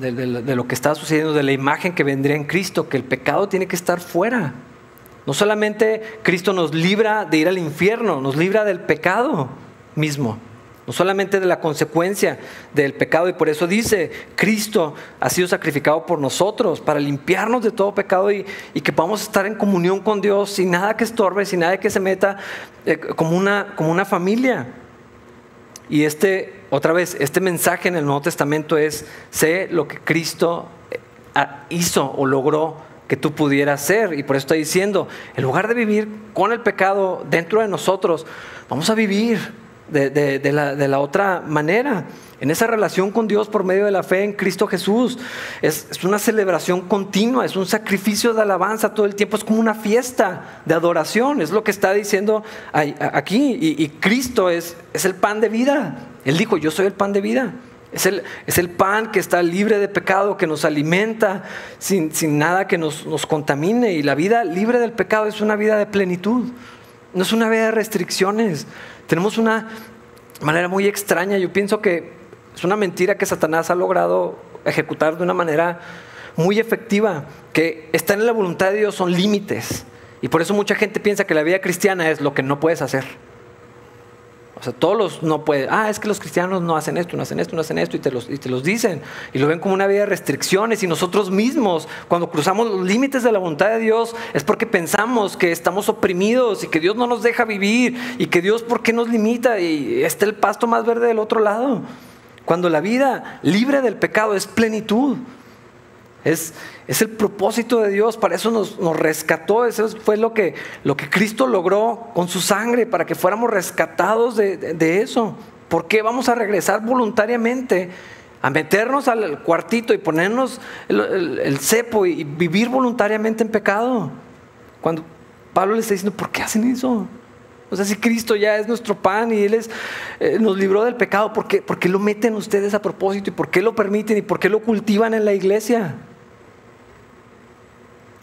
de, lo que está sucediendo, de la imagen que vendría en Cristo, que el pecado tiene que estar fuera. No solamente Cristo nos libra de ir al infierno, nos libra del pecado mismo, no solamente de la consecuencia del pecado. Y por eso dice, Cristo ha sido sacrificado por nosotros para limpiarnos de todo pecado y, que podamos estar en comunión con Dios sin nada que estorbe, sin nada que se meta eh, como, una, como una familia. Y este, otra vez, este mensaje en el Nuevo Testamento es, sé lo que Cristo eh, hizo o logró que tú pudieras ser. Y por eso está diciendo, en lugar de vivir con el pecado dentro de nosotros, vamos a vivir de, la, otra manera, en esa relación con Dios por medio de la fe en Cristo Jesús. Es, una celebración continua, es un sacrificio de alabanza todo el tiempo, es como una fiesta de adoración, es lo que está diciendo aquí. Y, Cristo es el pan de vida. Él dijo, yo soy el pan de vida. Es el, es el, pan que está libre de pecado, que nos alimenta sin, nada que nos, nos, contamine. Y la vida libre del pecado es una vida de plenitud, no es una vida de restricciones. Tenemos una manera muy extraña, yo pienso que es una mentira que Satanás ha logrado ejecutar de una manera muy efectiva, que está en la voluntad de Dios son límites. Y por eso mucha gente piensa que la vida cristiana es lo que no puedes hacer. O sea, todos los no pueden, ah, es que los cristianos no hacen esto, no hacen esto, no hacen esto, y te, los, y te los dicen. Y lo ven como una vida de restricciones. Y nosotros mismos, cuando cruzamos los límites de la voluntad de Dios, es porque pensamos que estamos oprimidos y que Dios no nos deja vivir. Y que Dios, ¿por qué nos limita? Y está el pasto más verde del otro lado. Cuando la vida libre del pecado es plenitud. Es, el propósito de Dios, para eso nos, rescató, eso fue lo que, Cristo logró con su sangre, para que fuéramos rescatados de, eso. ¿Por qué vamos a regresar voluntariamente a meternos al cuartito y ponernos el, cepo y vivir voluntariamente en pecado? Cuando Pablo le está diciendo, ¿por qué hacen eso? O sea, si Cristo ya es nuestro pan y Él es, eh, nos libró del pecado, ¿por qué, ¿por qué lo meten ustedes a propósito? ¿Y por qué lo permiten? ¿Y por qué lo cultivan en la iglesia?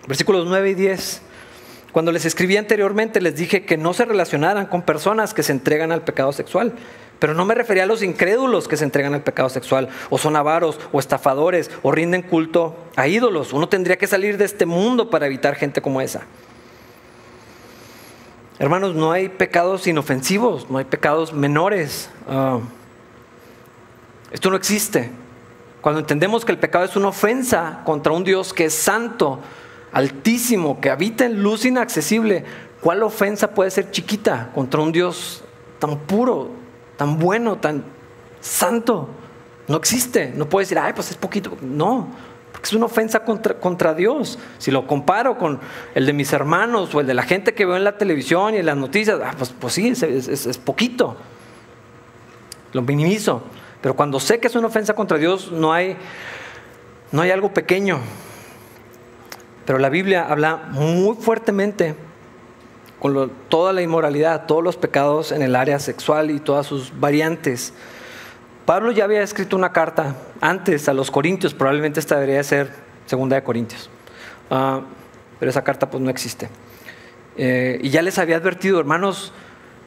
Versículos 9 y 10. Cuando les escribí anteriormente les dije que no se relacionaran con personas que se entregan al pecado sexual. Pero no me refería a los incrédulos que se entregan al pecado sexual, o son avaros, o estafadores, o rinden culto a ídolos. Uno tendría que salir de este mundo para evitar gente como esa. Hermanos, no hay pecados inofensivos, no hay pecados menores. Ah, esto no existe. Cuando entendemos que el pecado es una ofensa contra un Dios que es santo, altísimo, que habita en luz inaccesible, ¿cuál ofensa puede ser chiquita contra un Dios tan puro, tan bueno, tan santo? No existe. No puede decir, ay, pues es poquito. No, porque es una ofensa contra, Dios. Si lo comparo con el de mis hermanos o el de la gente que veo en la televisión y en las noticias, ah, pues, pues, sí, es, es poquito. Lo minimizo. Pero cuando sé que es una ofensa contra Dios, no hay, no hay algo pequeño. Pero la Biblia habla muy fuertemente con toda la inmoralidad, todos los pecados en el área sexual y todas sus variantes. Pablo ya había escrito una carta antes a los Corintios, probablemente esta debería ser segunda de Corintios, ah, pero esa carta pues no existe. Eh, y ya les había advertido, hermanos,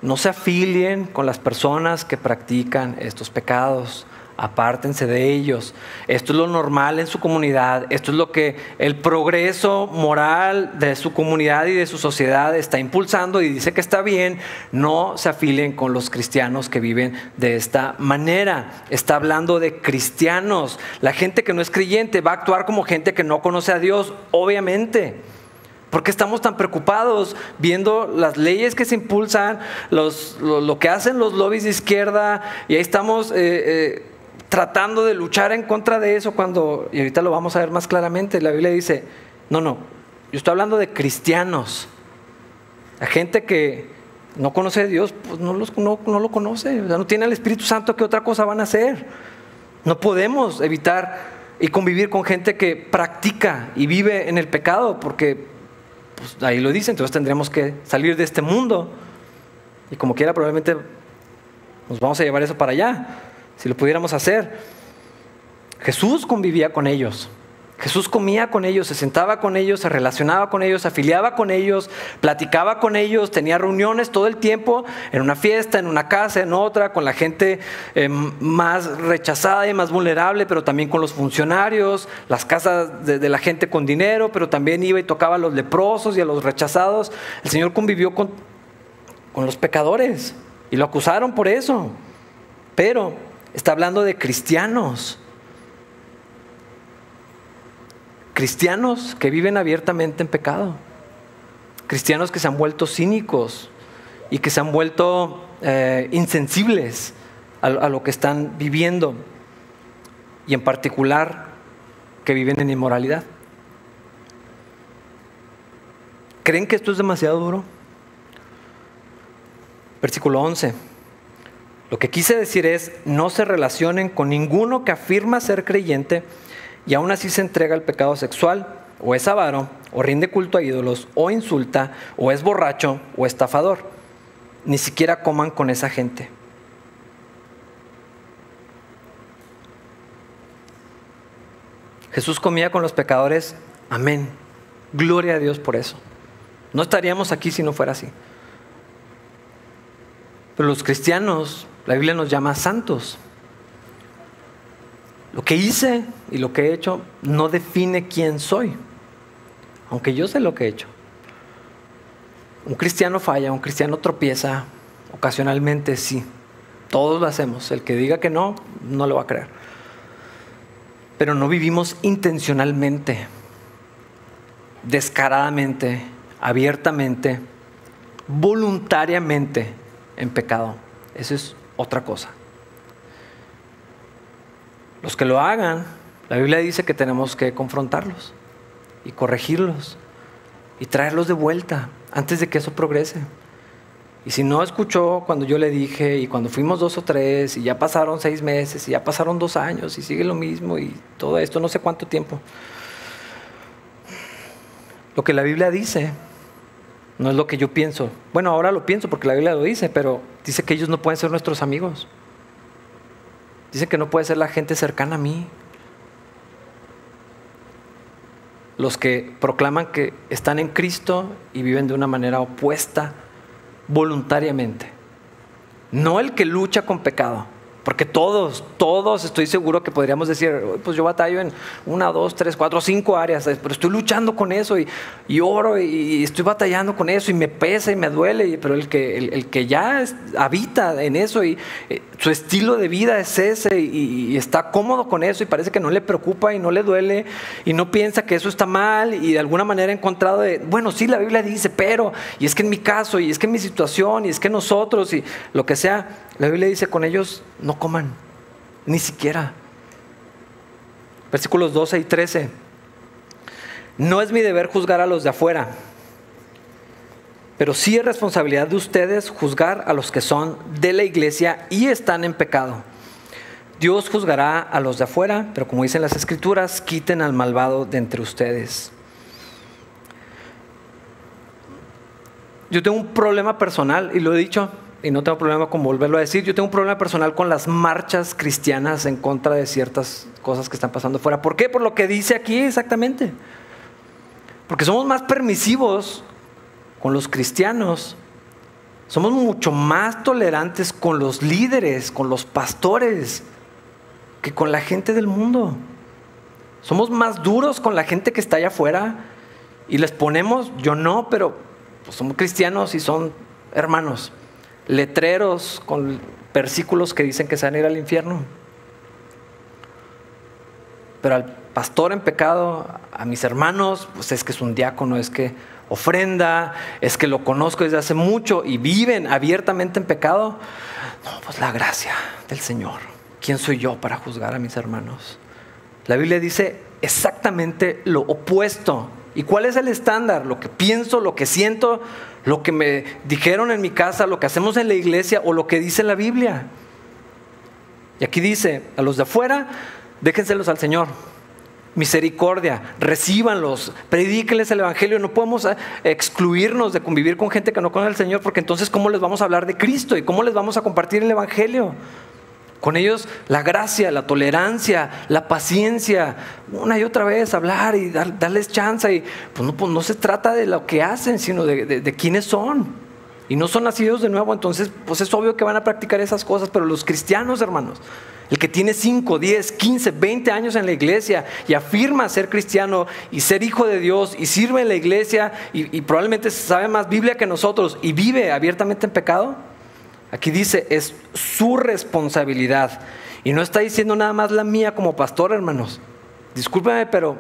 no se afilien con las personas que practican estos pecados apártense de ellos. Esto es lo normal en su comunidad, esto es lo que el progreso moral de su comunidad y de su sociedad está impulsando y dice que está bien, no se afilen con los cristianos que viven de esta manera. Está hablando de cristianos. La gente que no es creyente va a actuar como gente que no conoce a Dios, obviamente. ¿Por qué estamos tan preocupados viendo las leyes que se impulsan, lo, que hacen los lobbies de izquierda? Y ahí estamos eh, eh, tratando de luchar en contra de eso cuando, y ahorita lo vamos a ver más claramente, la Biblia dice, no, no, yo estoy hablando de cristianos, la gente que no conoce a Dios, pues no, los, no, lo conoce, no tiene el Espíritu Santo, ¿qué otra cosa van a hacer? No podemos evitar y convivir con gente que practica y vive en el pecado, porque pues, ahí lo dice, entonces tendremos que salir de este mundo. Y como quiera, probablemente nos vamos a llevar eso para allá si lo pudiéramos hacer. Jesús convivía con ellos. Jesús comía con ellos, se sentaba con ellos, se relacionaba con ellos, se afiliaba con ellos, platicaba con ellos, tenía reuniones todo el tiempo, en una fiesta, en una casa, en otra, con la gente eh, más rechazada y más vulnerable, pero también con los funcionarios, las casas de, la gente con dinero, pero también iba y tocaba a los leprosos y a los rechazados. El Señor convivió con, con los pecadores y lo acusaron por eso. Pero Está hablando de cristianos. Cristianos que viven abiertamente en pecado. Cristianos que se han vuelto cínicos y que se han vuelto eh, insensibles a, a lo que están viviendo. Y en particular que viven en inmoralidad. ¿Creen que esto es demasiado duro? Versículo 11. Lo que quise decir es, no se relacionen con ninguno que afirma ser creyente y aún así se entrega al pecado sexual, o es avaro, o rinde culto a ídolos, o insulta, o es borracho, o estafador. Ni siquiera coman con esa gente. Jesús comía con los pecadores, amén. Gloria a Dios por eso. No estaríamos aquí si no fuera así. Pero los cristianos la Biblia nos llama santos. Lo que hice y lo que he hecho no define quién soy, aunque yo sé lo que he hecho. Un cristiano falla, un cristiano tropieza, ocasionalmente sí. Todos lo hacemos. El que diga que no, no lo va a creer. Pero no vivimos intencionalmente, descaradamente, abiertamente, voluntariamente en pecado. Eso es otra cosa. Los que lo hagan, la Biblia dice que tenemos que confrontarlos y corregirlos y traerlos de vuelta antes de que eso progrese. Y si no escuchó cuando yo le dije y cuando fuimos dos o tres y ya pasaron seis meses y ya pasaron dos años y sigue lo mismo y todo esto, no sé cuánto tiempo. Lo que la Biblia dice no es lo que yo pienso. Bueno, ahora lo pienso porque la Biblia lo dice, pero dice que ellos no pueden ser nuestros amigos. Dice que no puede ser la gente cercana a mí. Los que proclaman que están en Cristo y viven de una manera opuesta voluntariamente. No el que lucha con pecado, porque todos, todos estoy seguro que podríamos decir, pues yo batallo en una, dos, tres, cuatro, cinco áreas, pero estoy luchando con eso y, oro y, estoy batallando con eso y me pesa y me duele, pero el que, el, que ya habita en eso y eh, su estilo de vida es ese y, está cómodo con eso y parece que no le preocupa y no le duele y no piensa que eso está mal y de alguna manera ha encontrado de, bueno, sí, la Biblia dice, pero, y es que en mi caso, y es que en mi situación, y es que nosotros, y lo que sea, la Biblia dice con ellos, no coman, ni siquiera. Versículos 12 y 13. No es mi deber juzgar a los de afuera, pero sí es responsabilidad de ustedes juzgar a los que son de la iglesia y están en pecado. Dios juzgará a los de afuera, pero como dicen las escrituras, quiten al malvado de entre ustedes. Yo tengo un problema personal y lo he dicho, y no tengo problema con volverlo a decir, yo tengo un problema personal con las marchas cristianas en contra de ciertas cosas que están pasando fuera. ¿Por qué? Por lo que dice aquí exactamente. Porque somos más permisivos con los cristianos. Somos mucho más tolerantes con los líderes, con los pastores, que con la gente del mundo. Somos más duros con la gente que está allá afuera y les ponemos, yo no, pero pues somos cristianos y son hermanos letreros con versículos que dicen que se van a ir al infierno. Pero al pastor en pecado, a mis hermanos, pues es que es un diácono, es que ofrenda, es que lo conozco desde hace mucho y viven abiertamente en pecado. No, pues la gracia del Señor. ¿Quién soy yo para juzgar a mis hermanos? La Biblia dice exactamente lo opuesto. ¿Y cuál es el estándar? Lo que pienso, lo que siento, lo que me dijeron en mi casa, lo que hacemos en la iglesia o lo que dice la Biblia. Y aquí dice, a los de afuera, déjenselos al Señor. Misericordia, recíbanlos, predíquenles el Evangelio. No podemos eh, excluirnos de convivir con gente que no conoce al Señor, porque entonces, ¿cómo les vamos a hablar de Cristo y cómo les vamos a compartir el Evangelio? Con ellos la gracia, la tolerancia, la paciencia, una y otra vez hablar y darles chance. Y pues no, pues no, se trata de lo que hacen, sino de, quiénes son. Y no son nacidos de nuevo, entonces pues es obvio que van a practicar esas cosas, pero los cristianos, hermanos, el que tiene 5, 10, 15, 20 años en la iglesia y afirma ser cristiano y ser hijo de Dios y sirve en la iglesia y, y probablemente sabe más Biblia que nosotros y vive abiertamente en pecado, Aquí dice, es su responsabilidad. Y no está diciendo nada más la mía como pastor, hermanos. Discúlpenme, pero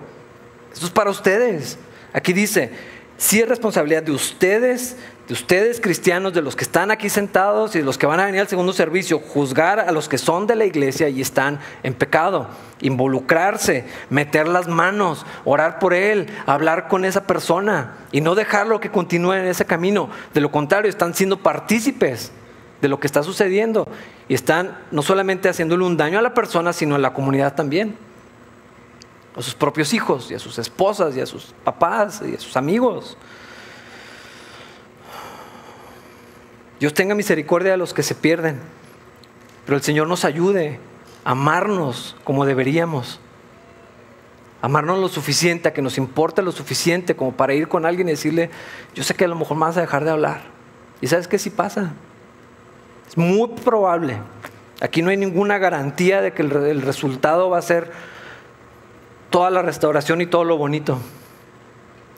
esto es para ustedes. Aquí dice, sí es responsabilidad de ustedes, de ustedes cristianos, de los que están aquí sentados y de los que van a venir al segundo servicio, juzgar a los que son de la iglesia y están en pecado, involucrarse, meter las manos, orar por él, hablar con esa persona y no dejarlo que continúe en ese camino. De lo contrario, están siendo partícipes de lo que está sucediendo y están no solamente haciéndole un daño a la persona, sino a la comunidad también. A sus propios hijos y a sus esposas y a sus papás y a sus amigos. Dios tenga misericordia de los que se pierden, pero el Señor nos ayude a amarnos como deberíamos. Amarnos lo suficiente, a que nos importe lo suficiente como para ir con alguien y decirle, yo sé que a lo mejor me vas a dejar de hablar. ¿Y sabes qué si pasa? Es muy probable. Aquí no hay ninguna garantía de que el, resultado va a ser toda la restauración y todo lo bonito.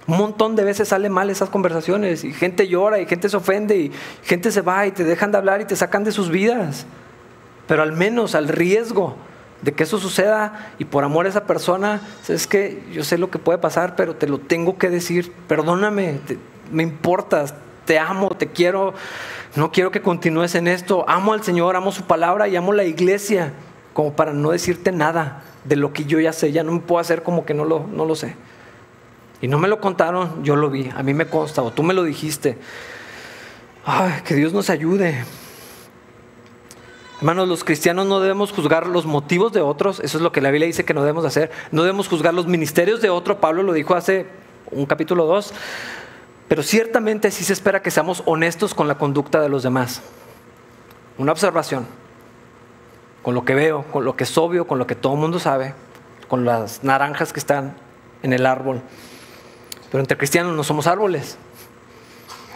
Un montón de veces sale mal esas conversaciones y gente llora y gente se ofende y gente se va y te dejan de hablar y te sacan de sus vidas. Pero al menos al riesgo de que eso suceda y por amor a esa persona, es que yo sé lo que puede pasar, pero te lo tengo que decir, perdóname, me importas, te amo, te quiero, no quiero que continúes en esto, amo al Señor, amo su palabra y amo la iglesia, como para no decirte nada de lo que yo ya sé, ya no me puedo hacer como que no lo, no lo sé. Y no me lo contaron, yo lo vi, a mí me consta, o tú me lo dijiste. Ay, que Dios nos ayude. Hermanos, los cristianos no debemos juzgar los motivos de otros, eso es lo que la Biblia dice que no debemos hacer. No debemos juzgar los ministerios de otro, Pablo lo dijo hace un capítulo 2. Pero ciertamente sí se espera que seamos honestos con la conducta de los demás. Una observación, con lo que veo, con lo que es obvio, con lo que todo el mundo sabe, con las naranjas que están en el árbol. Pero entre cristianos no somos árboles.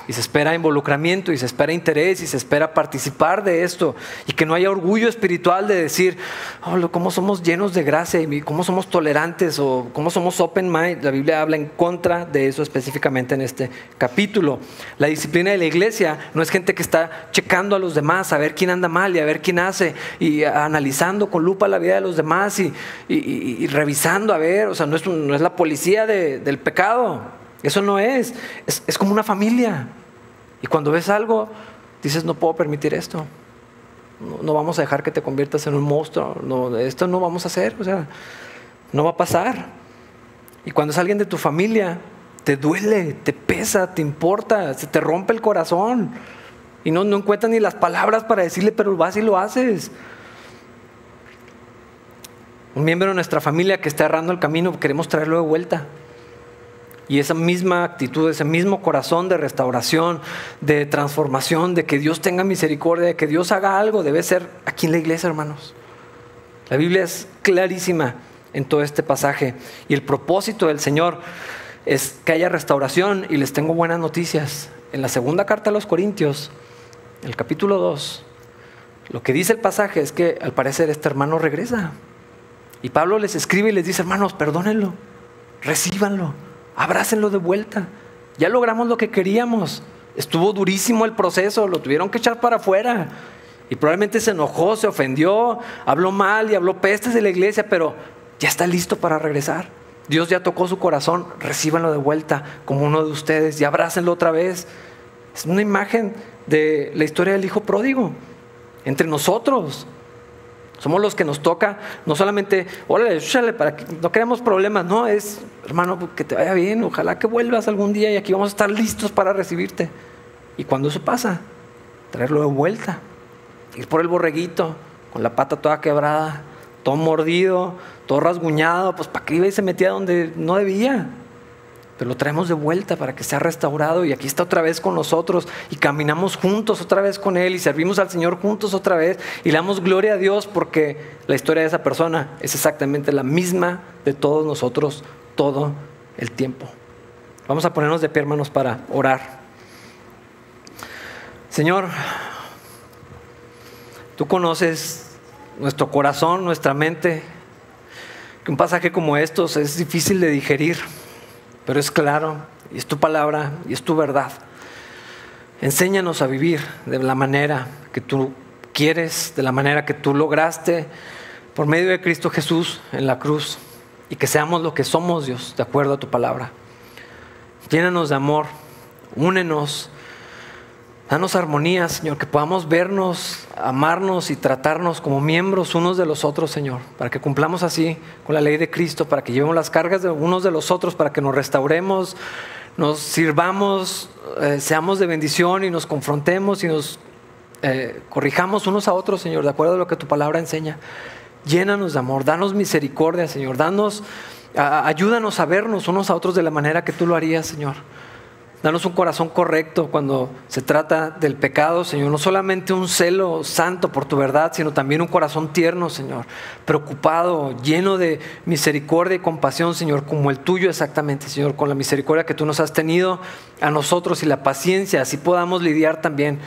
Y se espera involucramiento y se espera interés y se espera participar de esto. Y que no haya orgullo espiritual de decir, oh, cómo somos llenos de gracia y cómo somos tolerantes o cómo somos open mind. La Biblia habla en contra de eso específicamente en este capítulo. La disciplina de la iglesia no es gente que está checando a los demás, a ver quién anda mal y a ver quién hace y analizando con lupa la vida de los demás y, revisando a ver, o sea, no es, no es la policía del pecado. Eso no es. es. como una familia. Y cuando ves algo, dices, no puedo permitir esto. No, vamos a dejar que te conviertas en un monstruo. No, esto no vamos a hacer. O sea, no va a pasar. Y cuando es alguien de tu familia, te duele, te pesa, te importa, se te rompe el corazón. Y no, no ni las palabras para decirle, pero vas y lo haces. Un miembro de nuestra familia que está errando el camino, queremos traerlo de vuelta. Y esa misma actitud, ese mismo corazón de restauración, de transformación, de que Dios tenga misericordia, de que Dios haga algo, debe ser aquí en la iglesia, hermanos. La Biblia es clarísima en todo este pasaje. Y el propósito del Señor es que haya restauración. Y les tengo buenas noticias. En la segunda carta a los Corintios, el capítulo 2, lo que dice el pasaje es que al parecer este hermano regresa. Y Pablo les escribe y les dice, hermanos, perdónenlo, recíbanlo abrácenlo de vuelta. Ya logramos lo que queríamos. Estuvo durísimo el proceso, lo tuvieron que echar para afuera. Y probablemente se enojó, se ofendió, habló mal y habló pestes de la iglesia, pero ya está listo para regresar. Dios ya tocó su corazón, recíbanlo de vuelta como uno de ustedes y abrácenlo otra vez. Es una imagen de la historia del hijo pródigo entre nosotros. Somos los que nos toca, no solamente, órale, para que no queremos problemas, no, es, hermano, que te vaya bien, ojalá que vuelvas algún día y aquí vamos a estar listos para recibirte. Y cuando eso pasa, traerlo de vuelta, ir por el borreguito, con la pata toda quebrada, todo mordido, todo rasguñado, pues para que iba y se metía donde no debía pero lo traemos de vuelta para que sea restaurado y aquí está otra vez con nosotros y caminamos juntos otra vez con Él y servimos al Señor juntos otra vez y le damos gloria a Dios porque la historia de esa persona es exactamente la misma de todos nosotros todo el tiempo. Vamos a ponernos de pie, hermanos, para orar. Señor, tú conoces nuestro corazón, nuestra mente, que un pasaje como estos es difícil de digerir pero es claro, y es tu palabra, y es tu verdad. Enséñanos a vivir de la manera que tú quieres, de la manera que tú lograste por medio de Cristo Jesús en la cruz, y que seamos lo que somos, Dios, de acuerdo a tu palabra. Llénanos de amor, únenos Danos armonía, Señor, que podamos vernos, amarnos y tratarnos como miembros unos de los otros, Señor, para que cumplamos así con la ley de Cristo, para que llevemos las cargas de unos de los otros, para que nos restauremos, nos sirvamos, eh, seamos de bendición y nos confrontemos y nos eh, corrijamos unos a otros, Señor, de acuerdo a lo que tu palabra enseña. Llénanos de amor, danos misericordia, Señor, danos, ayúdanos a vernos unos a otros de la manera que tú lo harías, Señor. Danos un corazón correcto cuando se trata del pecado, Señor. No solamente un celo santo por tu verdad, sino también un corazón tierno, Señor. Preocupado, lleno de misericordia y compasión, Señor, como el tuyo exactamente, Señor. Con la misericordia que tú nos has tenido a nosotros y la paciencia, así podamos lidiar también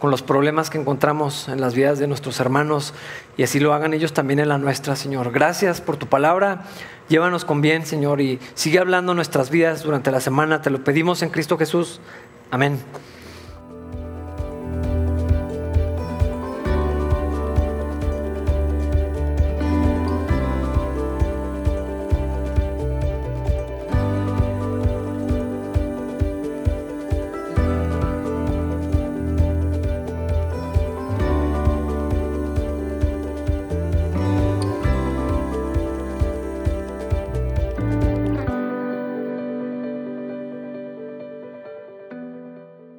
con los problemas que encontramos en las vidas de nuestros hermanos y así lo hagan ellos también en la nuestra, Señor. Gracias por tu palabra. Llévanos con bien, Señor, y sigue hablando nuestras vidas durante la semana. Te lo pedimos en Cristo Jesús. Amén.